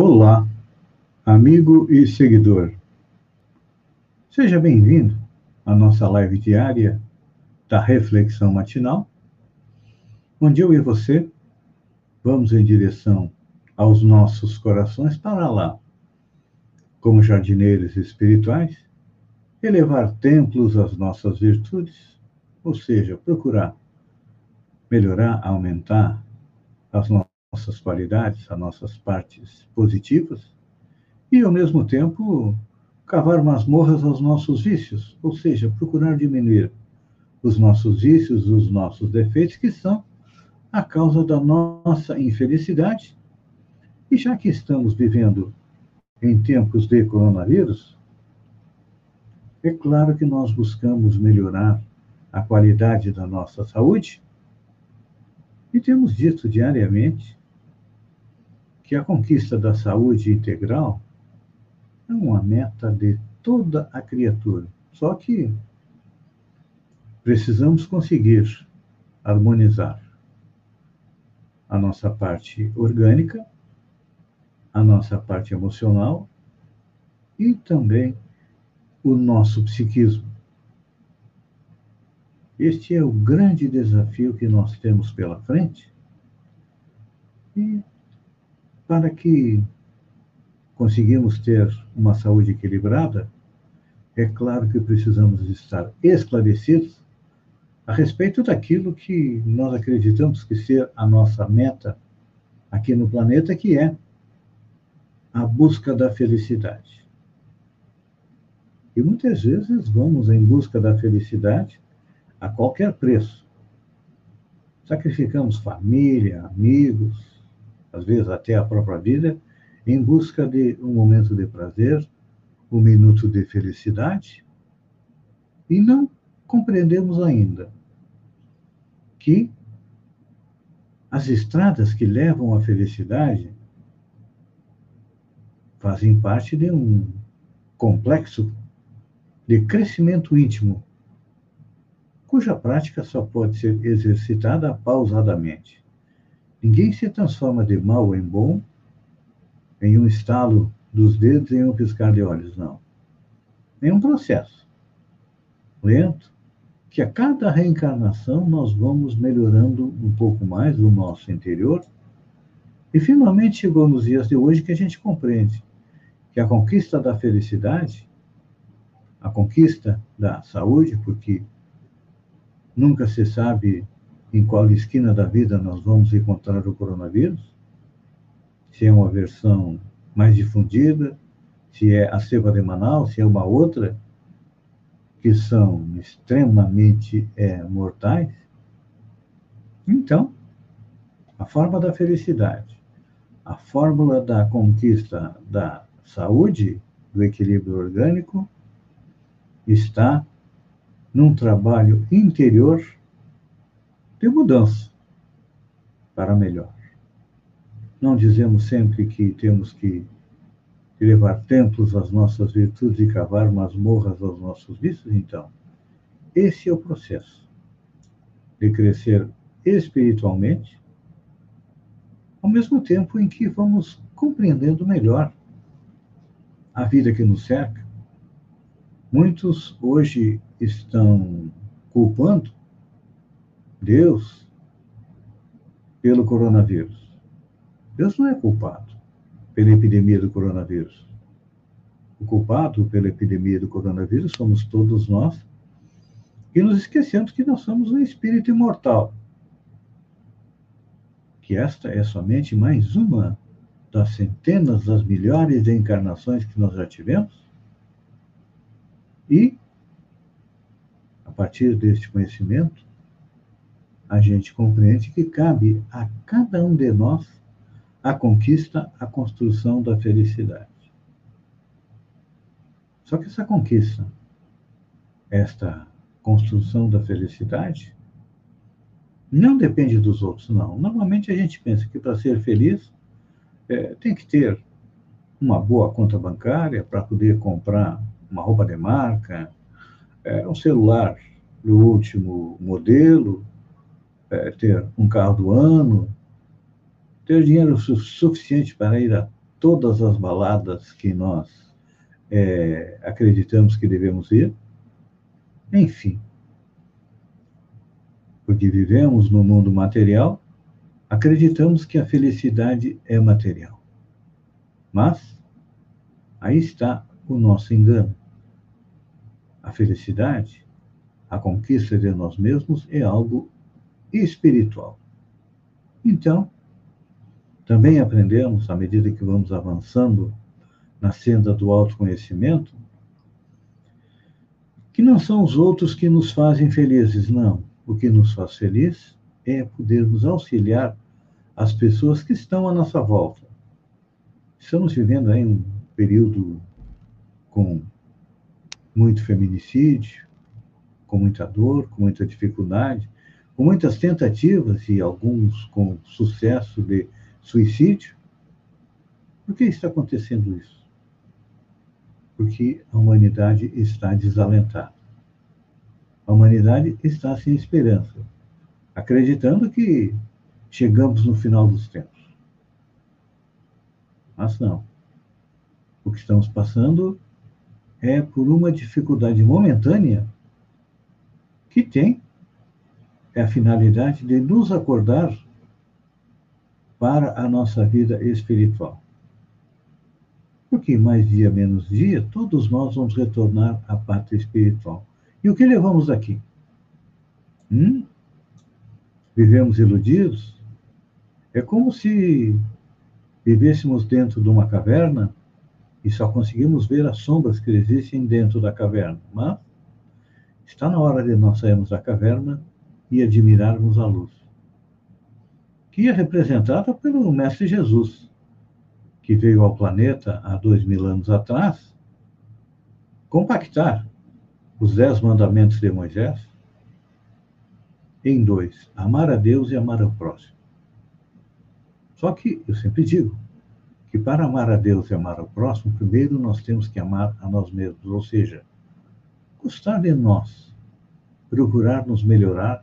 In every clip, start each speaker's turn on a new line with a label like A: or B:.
A: Olá, amigo e seguidor. Seja bem-vindo à nossa live diária da Reflexão Matinal, onde eu e você vamos em direção aos nossos corações para lá, como jardineiros espirituais, elevar templos às nossas virtudes, ou seja, procurar melhorar, aumentar as nossas nossas qualidades, as nossas partes positivas, e, ao mesmo tempo, cavar masmorras aos nossos vícios, ou seja, procurar diminuir os nossos vícios, os nossos defeitos, que são a causa da nossa infelicidade. E já que estamos vivendo em tempos de coronavírus, é claro que nós buscamos melhorar a qualidade da nossa saúde e temos dito diariamente que a conquista da saúde integral é uma meta de toda a criatura. Só que precisamos conseguir harmonizar a nossa parte orgânica, a nossa parte emocional e também o nosso psiquismo. Este é o grande desafio que nós temos pela frente e para que conseguimos ter uma saúde equilibrada, é claro que precisamos estar esclarecidos a respeito daquilo que nós acreditamos que ser a nossa meta aqui no planeta, que é a busca da felicidade. E muitas vezes vamos em busca da felicidade a qualquer preço. Sacrificamos família, amigos, às vezes até a própria vida, em busca de um momento de prazer, um minuto de felicidade, e não compreendemos ainda que as estradas que levam à felicidade fazem parte de um complexo de crescimento íntimo, cuja prática só pode ser exercitada pausadamente. Ninguém se transforma de mal em bom em um estalo dos dedos em um piscar de olhos, não. É um processo lento que a cada reencarnação nós vamos melhorando um pouco mais o nosso interior e finalmente chegou nos dias de hoje que a gente compreende que a conquista da felicidade, a conquista da saúde, porque nunca se sabe em qual esquina da vida nós vamos encontrar o coronavírus, se é uma versão mais difundida, se é a cepa de Manaus, se é uma outra, que são extremamente é, mortais. Então, a forma da felicidade, a fórmula da conquista da saúde, do equilíbrio orgânico, está num trabalho interior de mudança para melhor. Não dizemos sempre que temos que levar templos às nossas virtudes e cavar masmorras aos nossos vícios? Então, esse é o processo de crescer espiritualmente, ao mesmo tempo em que vamos compreendendo melhor a vida que nos cerca. Muitos hoje estão culpando Deus pelo coronavírus. Deus não é culpado pela epidemia do coronavírus. O culpado pela epidemia do coronavírus somos todos nós, e nos esquecemos que nós somos um espírito imortal. Que esta é somente mais uma das centenas, das milhares de encarnações que nós já tivemos. E, a partir deste conhecimento, a gente compreende que cabe a cada um de nós a conquista, a construção da felicidade. Só que essa conquista, esta construção da felicidade, não depende dos outros, não. Normalmente a gente pensa que para ser feliz é, tem que ter uma boa conta bancária para poder comprar uma roupa de marca, é, um celular do último modelo, é, ter um carro do ano, ter dinheiro su suficiente para ir a todas as baladas que nós é, acreditamos que devemos ir. Enfim, porque vivemos no mundo material, acreditamos que a felicidade é material. Mas aí está o nosso engano. A felicidade, a conquista de nós mesmos é algo espiritual. Então, também aprendemos, à medida que vamos avançando na senda do autoconhecimento, que não são os outros que nos fazem felizes, não. O que nos faz feliz é podermos auxiliar as pessoas que estão à nossa volta. Estamos vivendo aí um período com muito feminicídio, com muita dor, com muita dificuldade, com muitas tentativas e alguns com sucesso de suicídio. Por que está acontecendo isso? Porque a humanidade está desalentada. A humanidade está sem esperança, acreditando que chegamos no final dos tempos. Mas não. O que estamos passando é por uma dificuldade momentânea que tem é a finalidade de nos acordar para a nossa vida espiritual. Porque mais dia menos dia, todos nós vamos retornar à pátria espiritual. E o que levamos daqui? Hum? Vivemos iludidos? É como se vivêssemos dentro de uma caverna e só conseguimos ver as sombras que existem dentro da caverna. Mas está na hora de nós sairmos da caverna e admirarmos a luz, que é representada pelo Mestre Jesus, que veio ao planeta há dois mil anos atrás compactar os dez mandamentos de Moisés em dois: amar a Deus e amar ao próximo. Só que eu sempre digo que para amar a Deus e amar ao próximo, primeiro nós temos que amar a nós mesmos, ou seja, gostar de nós, procurar nos melhorar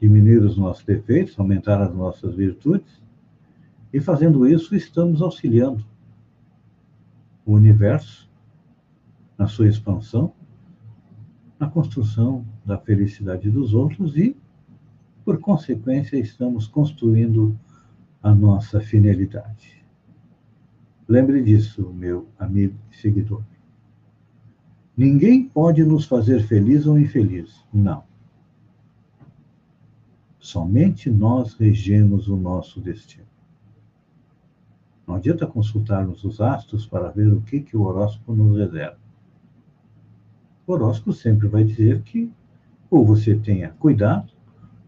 A: diminuir os nossos defeitos, aumentar as nossas virtudes, e fazendo isso, estamos auxiliando o universo na sua expansão, na construção da felicidade dos outros e, por consequência, estamos construindo a nossa finalidade. Lembre disso, meu amigo e seguidor. Ninguém pode nos fazer feliz ou infeliz. Não. Somente nós regemos o nosso destino. Não adianta consultarmos os astros para ver o que, que o horóscopo nos reserva. O horóscopo sempre vai dizer que ou você tenha cuidado,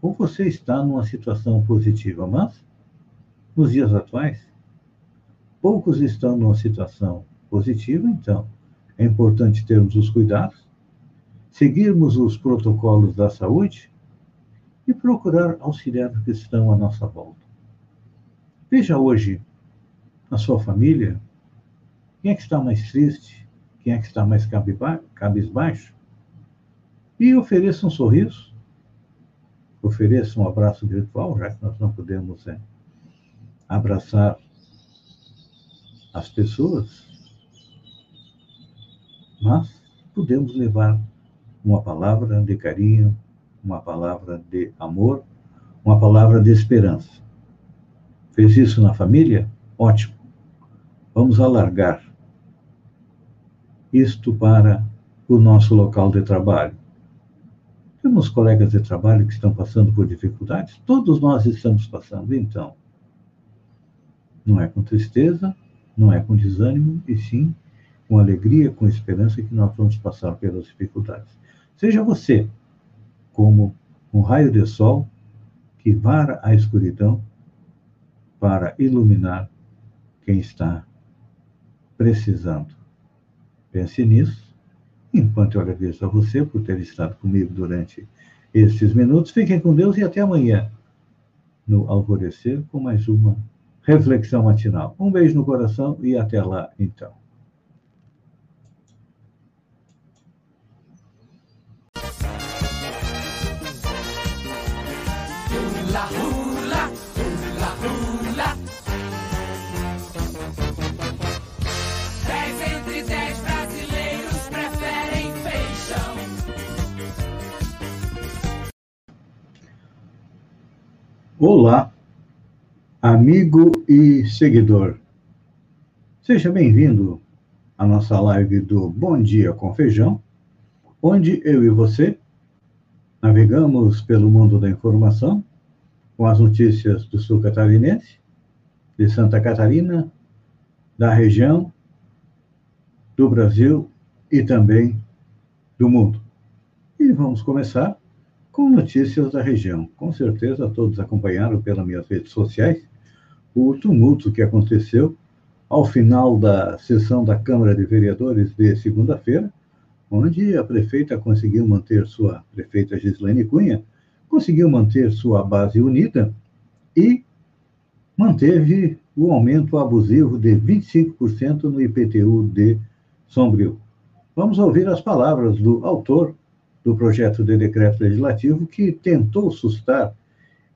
A: ou você está numa situação positiva. Mas, nos dias atuais, poucos estão numa situação positiva, então é importante termos os cuidados, seguirmos os protocolos da saúde e procurar auxiliar os que estão à nossa volta. Veja hoje, na sua família, quem é que está mais triste, quem é que está mais cabisbaixo, e ofereça um sorriso, ofereça um abraço virtual, já que nós não podemos é, abraçar as pessoas, mas podemos levar uma palavra de carinho, uma palavra de amor, uma palavra de esperança. Fez isso na família? Ótimo. Vamos alargar isto para o nosso local de trabalho. Temos colegas de trabalho que estão passando por dificuldades? Todos nós estamos passando, então. Não é com tristeza, não é com desânimo, e sim com alegria, com esperança que nós vamos passar pelas dificuldades. Seja você como um raio de sol que vara a escuridão para iluminar quem está precisando. Pense nisso. Enquanto eu agradeço a você por ter estado comigo durante estes minutos, fiquem com Deus e até amanhã, no Alvorecer, com mais uma reflexão matinal. Um beijo no coração e até lá, então. Olá, amigo e seguidor. Seja bem-vindo à nossa live do Bom Dia com Feijão, onde eu e você navegamos pelo mundo da informação com as notícias do sul catarinense, de Santa Catarina, da região, do Brasil e também do mundo. E vamos começar com notícias da região. Com certeza todos acompanharam pelas minhas redes sociais o tumulto que aconteceu ao final da sessão da Câmara de Vereadores de segunda-feira, onde a prefeita conseguiu manter sua prefeita Gislaine Cunha conseguiu manter sua base unida e manteve o aumento abusivo de 25% no IPTU de Sombrio. Vamos ouvir as palavras do autor do projeto de decreto legislativo que tentou sustar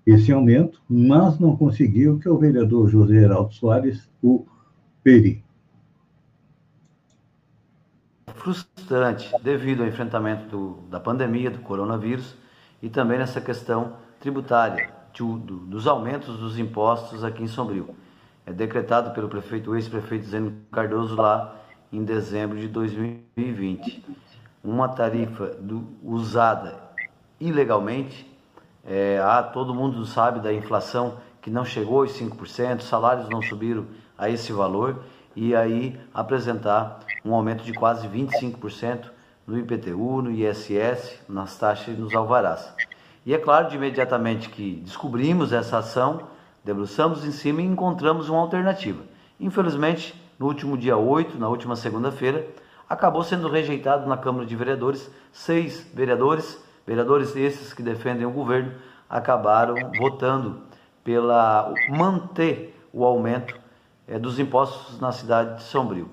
A: esse aumento, mas não conseguiu, que é o vereador José Heraldo Soares, o Peri.
B: Frustrante devido ao enfrentamento do, da pandemia, do coronavírus e também nessa questão tributária, do, dos aumentos dos impostos aqui em Sombrio. É decretado pelo prefeito, ex-prefeito Zeno Cardoso lá em dezembro de 2020 uma tarifa do, usada ilegalmente. É, ah, todo mundo sabe da inflação que não chegou aos 5%, salários não subiram a esse valor, e aí apresentar um aumento de quase 25% no IPTU, no ISS, nas taxas e nos alvarás. E é claro, de imediatamente que descobrimos essa ação, debruçamos em cima e encontramos uma alternativa. Infelizmente, no último dia 8, na última segunda-feira, acabou sendo rejeitado na Câmara de Vereadores. Seis vereadores, vereadores esses que defendem o governo, acabaram votando pela manter o aumento é, dos impostos na cidade de Sombrio.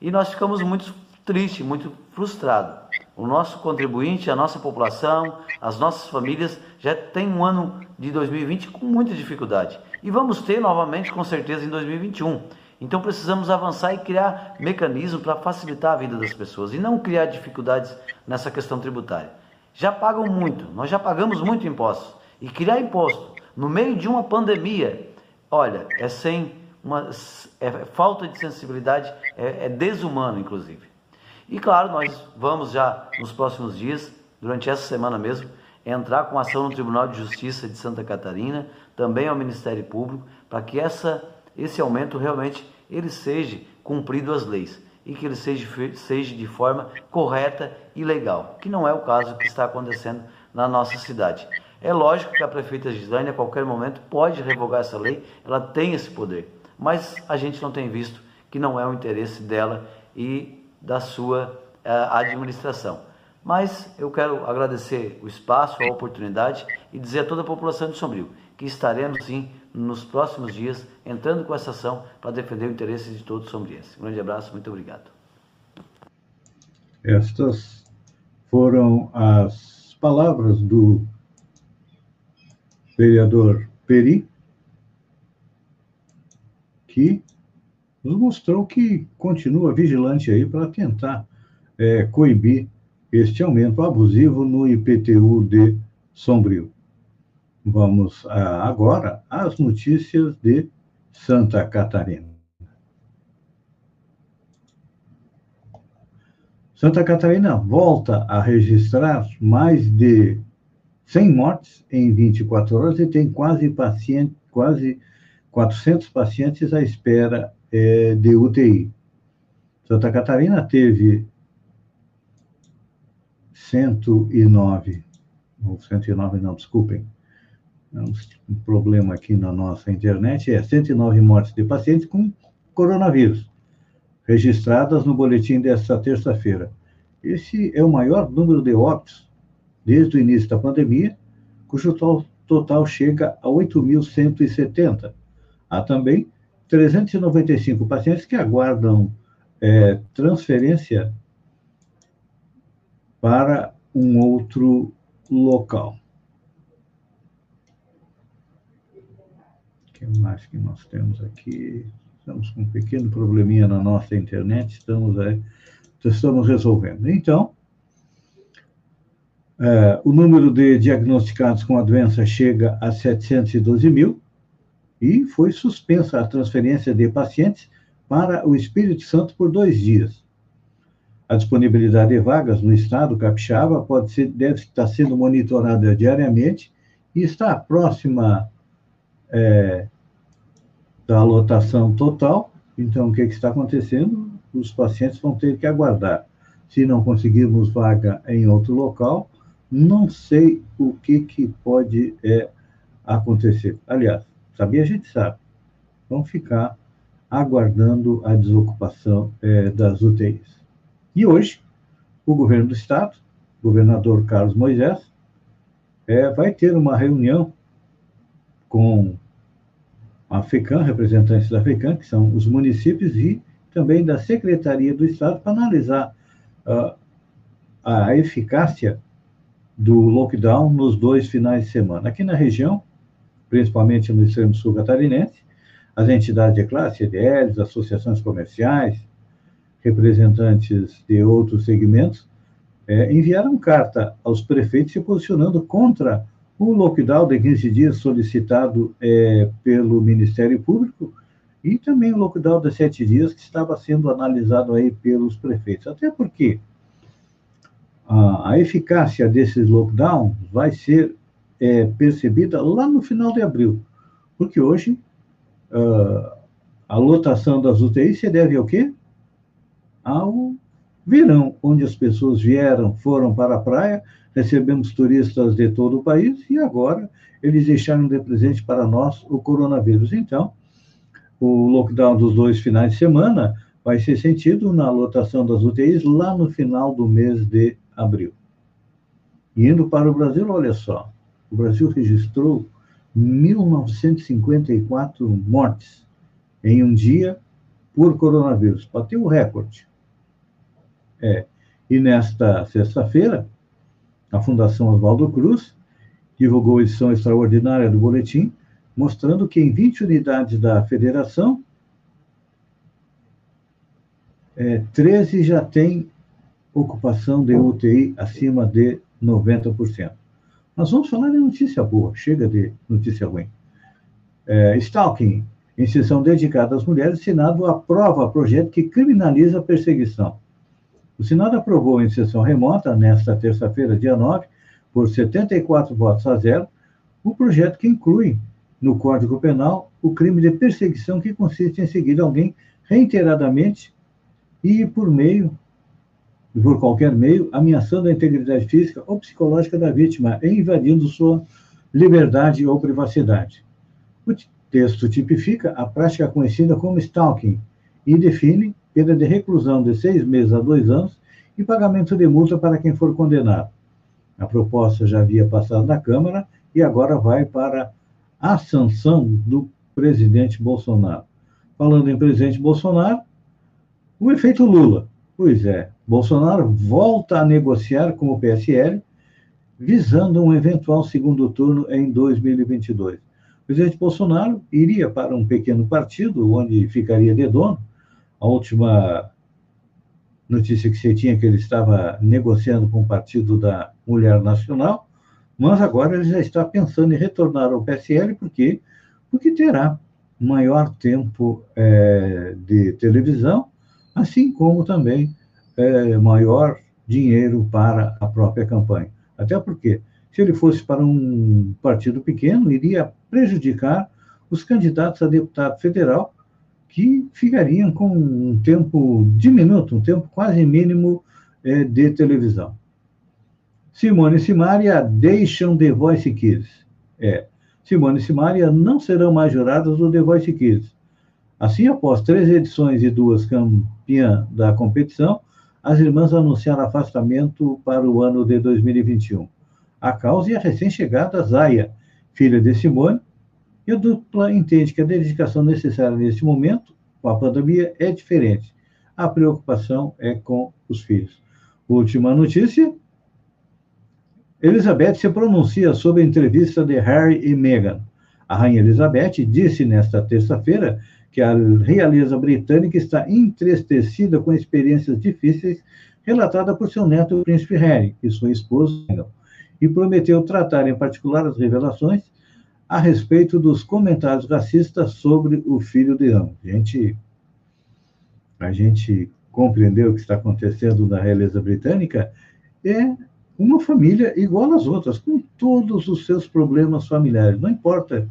B: E nós ficamos muito tristes, muito frustrados. O nosso contribuinte, a nossa população, as nossas famílias já tem um ano de 2020 com muita dificuldade. E vamos ter novamente, com certeza, em 2021. Então precisamos avançar e criar mecanismos para facilitar a vida das pessoas e não criar dificuldades nessa questão tributária. Já pagam muito, nós já pagamos muito impostos. E criar imposto no meio de uma pandemia, olha, é sem uma é falta de sensibilidade, é, é desumano, inclusive. E claro, nós vamos já nos próximos dias, durante essa semana mesmo, entrar com ação no Tribunal de Justiça de Santa Catarina, também ao Ministério Público, para que essa esse aumento realmente ele seja cumprido as leis e que ele seja, seja de forma correta e legal, que não é o caso que está acontecendo na nossa cidade. É lógico que a prefeita Gislaine a qualquer momento pode revogar essa lei, ela tem esse poder, mas a gente não tem visto que não é o interesse dela e da sua uh, administração. Mas eu quero agradecer o espaço, a oportunidade e dizer a toda a população de Sombrio que estaremos sim nos próximos dias entrando com essa ação para defender o interesse de todos os sombrienses. Um grande abraço, muito obrigado.
A: Estas foram as palavras do vereador Peri, que nos mostrou que continua vigilante aí para tentar é, coibir este aumento abusivo no IPTU de Sombrio. Vamos ah, agora às notícias de Santa Catarina. Santa Catarina volta a registrar mais de 100 mortes em 24 horas e tem quase, paciente, quase 400 pacientes à espera é, de UTI. Santa Catarina teve 109, ou 109 não, desculpem, um problema aqui na nossa internet, é 109 mortes de pacientes com coronavírus, registradas no boletim desta terça-feira. Esse é o maior número de óbitos desde o início da pandemia, cujo total chega a 8.170. Há também 395 pacientes que aguardam é, transferência para um outro local. Que mais que nós temos aqui? Estamos com um pequeno probleminha na nossa internet, estamos, aí, estamos resolvendo. Então, É, o número de diagnosticados com a doença chega a 712 mil e foi suspensa a transferência de pacientes para o Espírito Santo por dois dias. A disponibilidade de vagas no estado capixaba pode ser, deve estar sendo monitorada diariamente e está próxima é, da lotação total. Então, o que, que está acontecendo? Os pacientes vão ter que aguardar. Se não conseguirmos vaga em outro local, não sei o que, que pode é, acontecer. Aliás, sabia a gente sabe. Vão ficar aguardando a desocupação é, das UTIs. E hoje, o governo do Estado, governador Carlos Moisés, é, vai ter uma reunião com a FECAM, representantes da FECAM, que são os municípios, e também da Secretaria do Estado, para analisar uh, a eficácia do lockdown nos dois finais de semana. Aqui na região, principalmente no extremo sul catarinense, as entidades de classe, CDLs, associações comerciais, representantes de outros segmentos, é, enviaram carta aos prefeitos se posicionando contra o lockdown de 15 dias solicitado é, pelo Ministério Público e também o lockdown de sete dias que estava sendo analisado aí pelos prefeitos. Até porque a, a eficácia desses lockdowns vai ser é, percebida lá no final de abril, porque hoje uh, a lotação das UTIs se deve ao quê? Ao verão, onde as pessoas vieram, foram para a praia, recebemos turistas de todo o país e agora eles deixaram de presente para nós o coronavírus. Então, o lockdown dos dois finais de semana vai ser sentido na lotação das UTIs lá no final do mês de abril. E indo para o Brasil, olha só, o Brasil registrou 1.954 mortes em um dia por coronavírus. Bateu o recorde. É. E nesta sexta-feira, a Fundação Oswaldo Cruz divulgou a edição extraordinária do boletim, mostrando que em 20 unidades da federação, é, 13 já têm ocupação de UTI acima de 90%. Nós vamos falar de notícia boa, chega de notícia ruim. É, Stalking, em sessão dedicada às mulheres, Senado aprova projeto que criminaliza a perseguição. O Senado aprovou em sessão remota, nesta terça-feira, dia 9, por 74 votos a zero, o projeto que inclui no Código Penal o crime de perseguição que consiste em seguir alguém reiteradamente e por meio por qualquer meio, ameaçando a integridade física ou psicológica da vítima e invadindo sua liberdade ou privacidade. O texto tipifica a prática conhecida como stalking e define pena de reclusão de seis meses a dois anos e pagamento de multa para quem for condenado. A proposta já havia passado na Câmara e agora vai para a sanção do presidente Bolsonaro. Falando em presidente Bolsonaro, o efeito Lula. Pois é, Bolsonaro volta a negociar com o PSL, visando um eventual segundo turno em 2022. O presidente Bolsonaro iria para um pequeno partido, onde ficaria de dono. A última notícia que você tinha é que ele estava negociando com o Partido da Mulher Nacional, mas agora ele já está pensando em retornar ao PSL, por quê? Porque terá maior tempo é, de televisão assim como também é, maior dinheiro para a própria campanha. Até porque, se ele fosse para um partido pequeno, iria prejudicar os candidatos a deputado federal, que ficariam com um tempo diminuto, um tempo quase mínimo é, de televisão. Simone e Simária deixam The Voice Kids. É, Simone e Simária não serão mais juradas do The Voice Kids. Assim, após três edições e duas campeã da competição, as irmãs anunciaram afastamento para o ano de 2021. A causa é a recém-chegada Zaya, filha de Simone, e a dupla entende que a dedicação necessária neste momento, com a pandemia, é diferente. A preocupação é com os filhos. Última notícia: Elizabeth se pronuncia sobre a entrevista de Harry e Meghan. A rainha Elizabeth disse nesta terça-feira que a realeza britânica está entristecida com experiências difíceis relatadas por seu neto, o príncipe Harry, e sua esposa, e prometeu tratar em particular as revelações a respeito dos comentários racistas sobre o filho de ambos. A gente, a gente compreendeu o que está acontecendo na realeza britânica é uma família igual às outras, com todos os seus problemas familiares. Não importa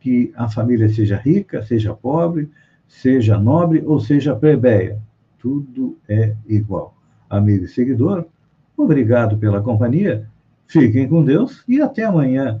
A: que a família seja rica, seja pobre, seja nobre ou seja plebeia. Tudo é igual. Amigo e seguidor, obrigado pela companhia. Fiquem com Deus e até amanhã,